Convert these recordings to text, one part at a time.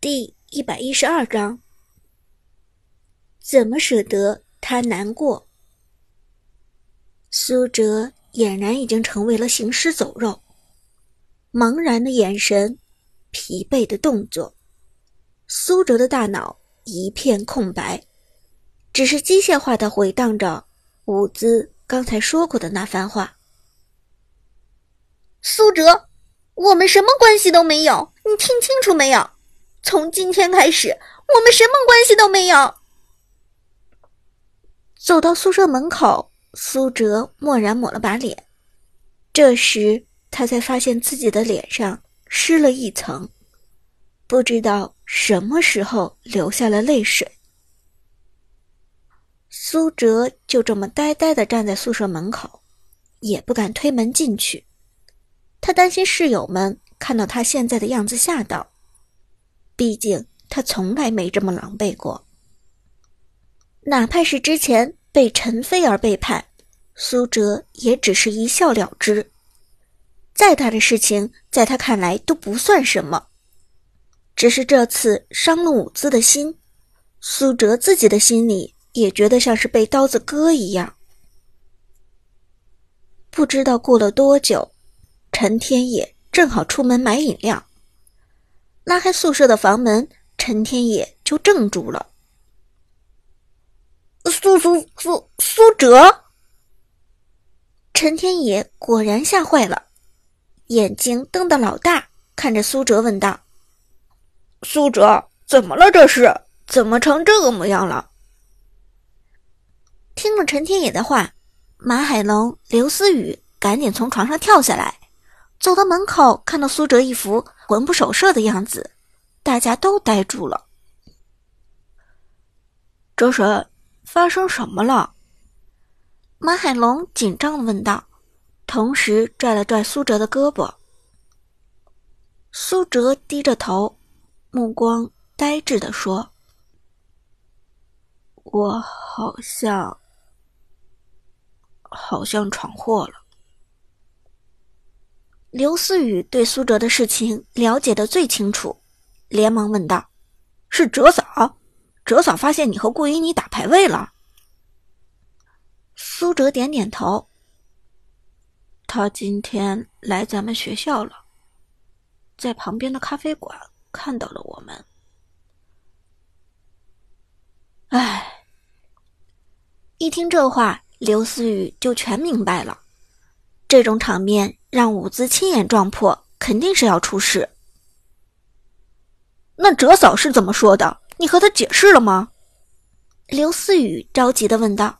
第一百一十二章，怎么舍得他难过？苏哲俨然已经成为了行尸走肉，茫然的眼神，疲惫的动作，苏哲的大脑一片空白，只是机械化的回荡着伍兹刚才说过的那番话。苏哲，我们什么关系都没有，你听清楚没有？从今天开始，我们什么关系都没有。走到宿舍门口，苏哲蓦然抹了把脸，这时他才发现自己的脸上湿了一层，不知道什么时候流下了泪水。苏哲就这么呆呆的站在宿舍门口，也不敢推门进去，他担心室友们看到他现在的样子吓到。毕竟他从来没这么狼狈过，哪怕是之前被陈飞儿背叛，苏哲也只是一笑了之。再大的事情，在他看来都不算什么。只是这次伤了伍兹的心，苏哲自己的心里也觉得像是被刀子割一样。不知道过了多久，陈天野正好出门买饮料。拉开宿舍的房门，陈天野就怔住了。苏苏苏苏哲，陈天野果然吓坏了，眼睛瞪得老大，看着苏哲问道：“苏哲，怎么了？这是怎么成这个模样了？”听了陈天野的话，马海龙、刘思雨赶紧从床上跳下来，走到门口，看到苏哲一副。魂不守舍的样子，大家都呆住了。哲神，发生什么了？马海龙紧张的问道，同时拽了拽苏哲的胳膊。苏哲低着头，目光呆滞的说：“我好像，好像闯祸了。”刘思雨对苏哲的事情了解的最清楚，连忙问道：“是哲嫂？哲嫂发现你和顾依妮打排位了？”苏哲点点头：“他今天来咱们学校了，在旁边的咖啡馆看到了我们。”唉，一听这话，刘思雨就全明白了，这种场面。让伍兹亲眼撞破，肯定是要出事。那哲嫂是怎么说的？你和他解释了吗？刘思雨着急的问道。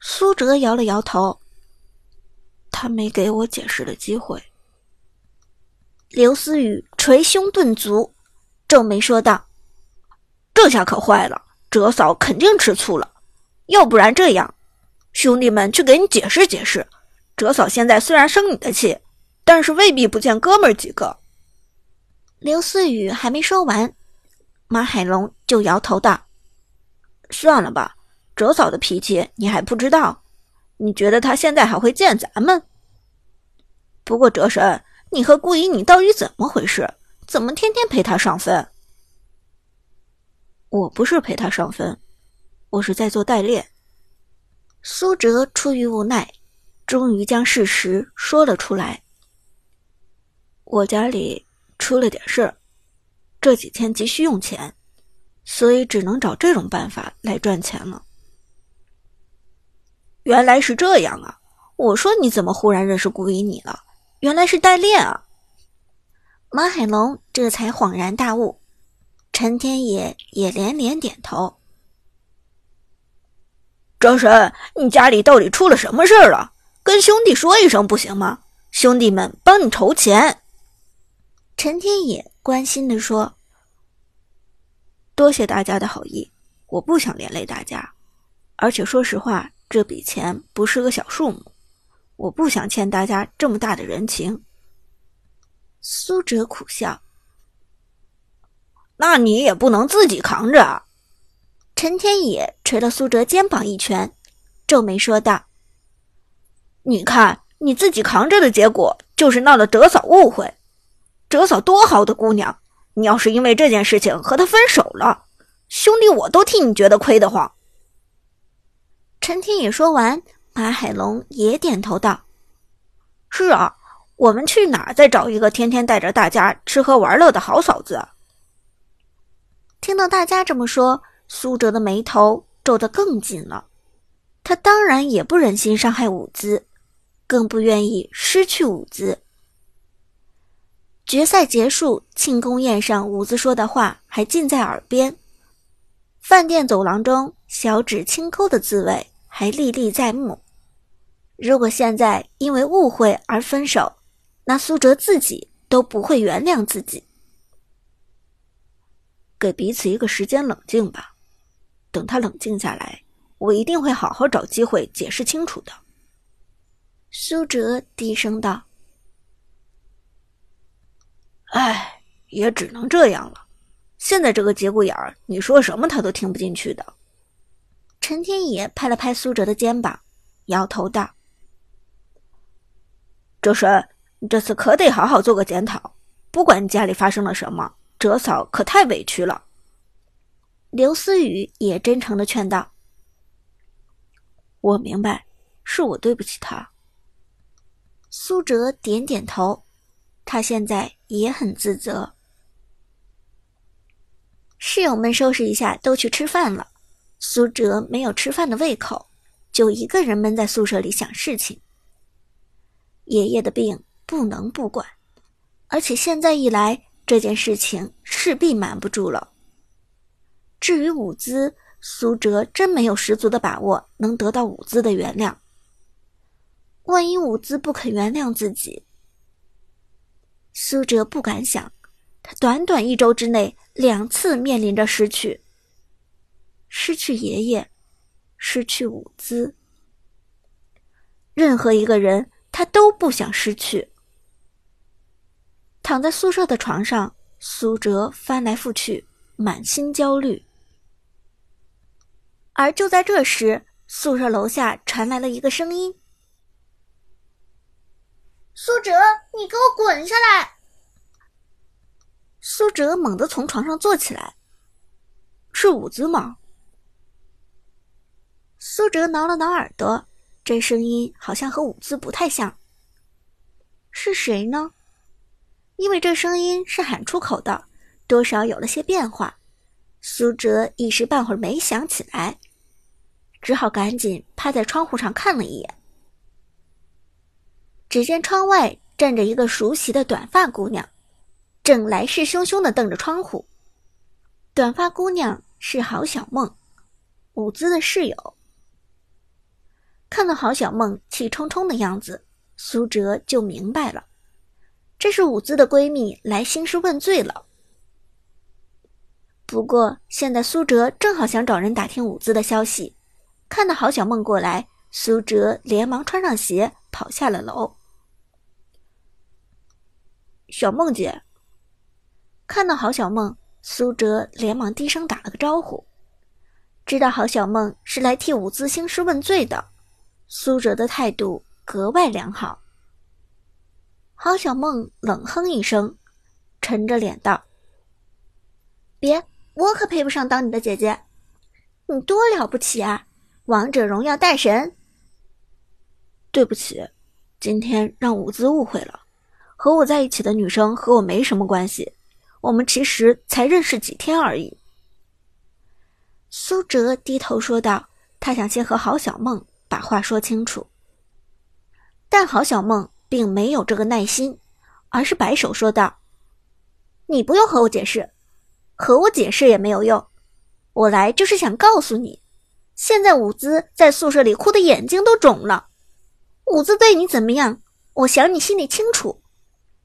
苏哲摇了摇头，他没给我解释的机会。刘思雨捶胸顿足，皱眉说道：“这下可坏了，哲嫂肯定吃醋了。要不然这样，兄弟们去给你解释解释。”哲嫂现在虽然生你的气，但是未必不见哥们儿几个。刘思雨还没说完，马海龙就摇头道：“算了吧，哲嫂的脾气你还不知道。你觉得她现在还会见咱们？不过哲神，你和顾影，你到底怎么回事？怎么天天陪他上分？我不是陪他上分，我是在做代练。”苏哲出于无奈。终于将事实说了出来。我家里出了点事儿，这几天急需用钱，所以只能找这种办法来赚钱了。原来是这样啊！我说你怎么忽然认识顾依你了？原来是代练啊！马海龙这才恍然大悟，陈天野也连连点头。张神，你家里到底出了什么事儿了？跟兄弟说一声不行吗？兄弟们帮你筹钱。陈天野关心的说：“多谢大家的好意，我不想连累大家。而且说实话，这笔钱不是个小数目，我不想欠大家这么大的人情。”苏哲苦笑：“那你也不能自己扛着。”陈天野捶了苏哲肩膀一拳，皱眉说道。你看你自己扛着的结果，就是闹得哲嫂误会。哲嫂多好的姑娘，你要是因为这件事情和她分手了，兄弟我都替你觉得亏得慌。陈天野说完，马海龙也点头道：“是啊，我们去哪儿再找一个天天带着大家吃喝玩乐的好嫂子？”听到大家这么说，苏哲的眉头皱得更紧了。他当然也不忍心伤害舞姿，更不愿意失去舞姿。决赛结束，庆功宴上，舞姿说的话还近在耳边。饭店走廊中，小指轻抠的滋味还历历在目。如果现在因为误会而分手，那苏哲自己都不会原谅自己。给彼此一个时间冷静吧，等他冷静下来，我一定会好好找机会解释清楚的。苏哲低声道：“哎，也只能这样了。现在这个节骨眼儿，你说什么他都听不进去的。”陈天野拍了拍苏哲的肩膀，摇头道：“哲神，你这次可得好好做个检讨，不管你家里发生了什么。”哲嫂可太委屈了，刘思雨也真诚的劝道：“我明白，是我对不起他。”苏哲点点头，他现在也很自责。室友们收拾一下，都去吃饭了。苏哲没有吃饭的胃口，就一个人闷在宿舍里想事情。爷爷的病不能不管，而且现在一来。这件事情势必瞒不住了。至于舞姿，苏哲真没有十足的把握能得到舞姿的原谅。万一伍兹不肯原谅自己，苏哲不敢想，他短短一周之内两次面临着失去：失去爷爷，失去伍兹。任何一个人，他都不想失去。躺在宿舍的床上，苏哲翻来覆去，满心焦虑。而就在这时，宿舍楼下传来了一个声音：“苏哲，你给我滚下来！”苏哲猛地从床上坐起来：“是舞姿吗？”苏哲挠了挠耳朵，这声音好像和舞姿不太像。是谁呢？因为这声音是喊出口的，多少有了些变化。苏哲一时半会儿没想起来，只好赶紧趴在窗户上看了一眼。只见窗外站着一个熟悉的短发姑娘，正来势汹汹的瞪着窗户。短发姑娘是郝小梦，舞姿的室友。看到郝小梦气冲冲的样子，苏哲就明白了。这是舞姿的闺蜜来兴师问罪了。不过现在苏哲正好想找人打听舞姿的消息，看到郝小梦过来，苏哲连忙穿上鞋跑下了楼。小梦姐，看到郝小梦，苏哲连忙低声打了个招呼。知道郝小梦是来替舞姿兴师问罪的，苏哲的态度格外良好。郝小梦冷哼一声，沉着脸道：“别，我可配不上当你的姐姐。你多了不起啊，王者荣耀大神。”对不起，今天让舞姿误会了。和我在一起的女生和我没什么关系，我们其实才认识几天而已。苏哲低头说道：“他想先和郝小梦把话说清楚。”但郝小梦。并没有这个耐心，而是摆手说道：“你不用和我解释，和我解释也没有用。我来就是想告诉你，现在舞姿在宿舍里哭的眼睛都肿了。舞姿对你怎么样，我想你心里清楚。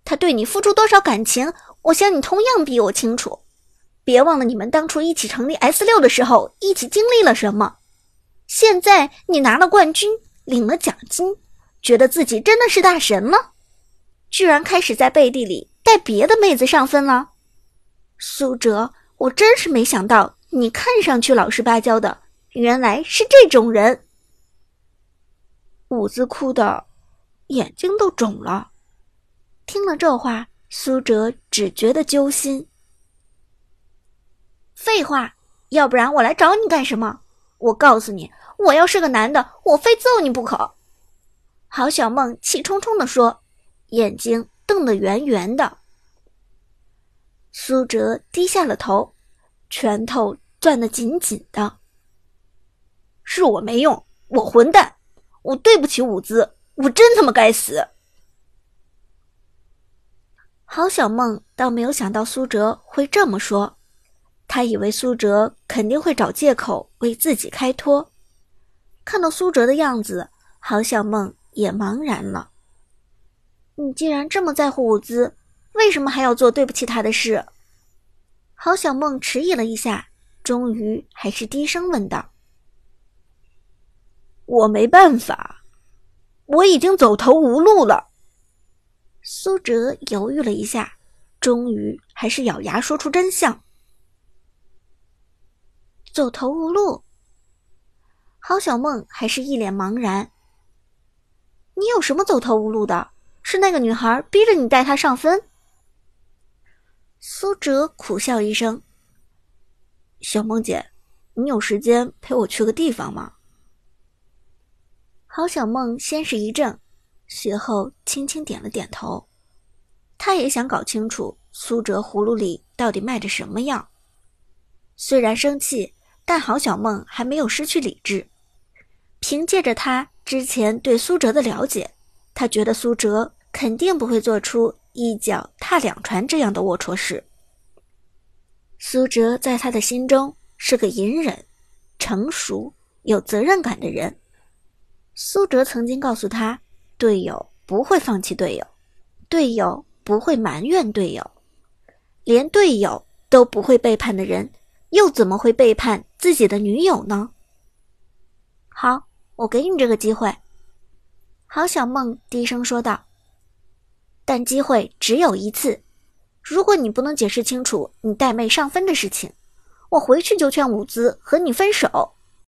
他对你付出多少感情，我想你同样比我清楚。别忘了你们当初一起成立 S 六的时候，一起经历了什么。现在你拿了冠军，领了奖金。”觉得自己真的是大神了，居然开始在背地里带别的妹子上分了。苏哲，我真是没想到，你看上去老实巴交的，原来是这种人。舞姿哭的眼睛都肿了。听了这话，苏哲只觉得揪心。废话，要不然我来找你干什么？我告诉你，我要是个男的，我非揍你不可。”郝小梦气冲冲地说，眼睛瞪得圆圆的。苏哲低下了头，拳头攥得紧紧的。是我没用，我混蛋，我对不起舞姿，我真他妈该死。郝小梦倒没有想到苏哲会这么说，他以为苏哲肯定会找借口为自己开脱。看到苏哲的样子，郝小梦也茫然了。你既然这么在乎舞姿，为什么还要做对不起他的事？郝小梦迟疑了一下，终于还是低声问道：“我没办法，我已经走投无路了。”苏哲犹豫了一下，终于还是咬牙说出真相：“走投无路。”郝小梦还是一脸茫然：“你有什么走投无路的？是那个女孩逼着你带她上分？”苏哲苦笑一声：“小梦姐，你有时间陪我去个地方吗？”郝小梦先是一怔，随后轻轻点了点头。他也想搞清楚苏哲葫芦里到底卖着什么药。虽然生气，但郝小梦还没有失去理智。凭借着他之前对苏哲的了解，他觉得苏哲肯定不会做出。一脚踏两船这样的龌龊事。苏哲在他的心中是个隐忍、成熟、有责任感的人。苏哲曾经告诉他，队友不会放弃队友，队友不会埋怨队友，连队友都不会背叛的人，又怎么会背叛自己的女友呢？好，我给你这个机会。”郝小梦低声说道。但机会只有一次，如果你不能解释清楚你带妹上分的事情，我回去就劝舞姿和你分手。